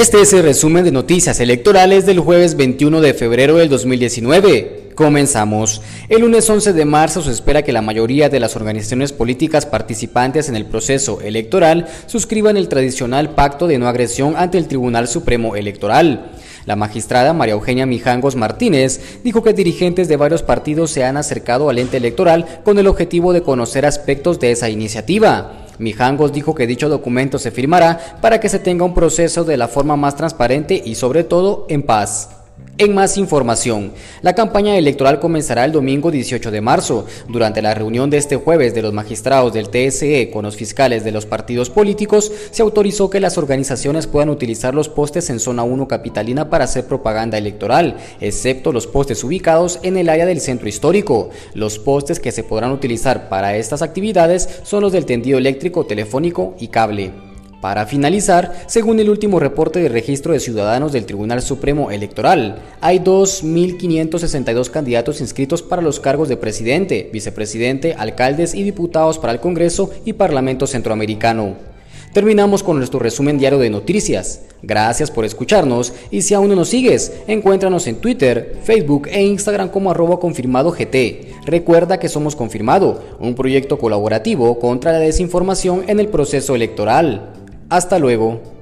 Este es el resumen de noticias electorales del jueves 21 de febrero del 2019. Comenzamos. El lunes 11 de marzo se espera que la mayoría de las organizaciones políticas participantes en el proceso electoral suscriban el tradicional pacto de no agresión ante el Tribunal Supremo Electoral. La magistrada María Eugenia Mijangos Martínez dijo que dirigentes de varios partidos se han acercado al ente electoral con el objetivo de conocer aspectos de esa iniciativa. Mijangos dijo que dicho documento se firmará para que se tenga un proceso de la forma más transparente y sobre todo en paz. En más información, la campaña electoral comenzará el domingo 18 de marzo. Durante la reunión de este jueves de los magistrados del TSE con los fiscales de los partidos políticos, se autorizó que las organizaciones puedan utilizar los postes en zona 1 capitalina para hacer propaganda electoral, excepto los postes ubicados en el área del centro histórico. Los postes que se podrán utilizar para estas actividades son los del tendido eléctrico, telefónico y cable. Para finalizar, según el último reporte de registro de ciudadanos del Tribunal Supremo Electoral, hay 2.562 candidatos inscritos para los cargos de presidente, vicepresidente, alcaldes y diputados para el Congreso y Parlamento Centroamericano. Terminamos con nuestro resumen diario de noticias. Gracias por escucharnos y si aún no nos sigues, encuéntranos en Twitter, Facebook e Instagram como arroba confirmado GT. Recuerda que somos Confirmado, un proyecto colaborativo contra la desinformación en el proceso electoral. Hasta luego.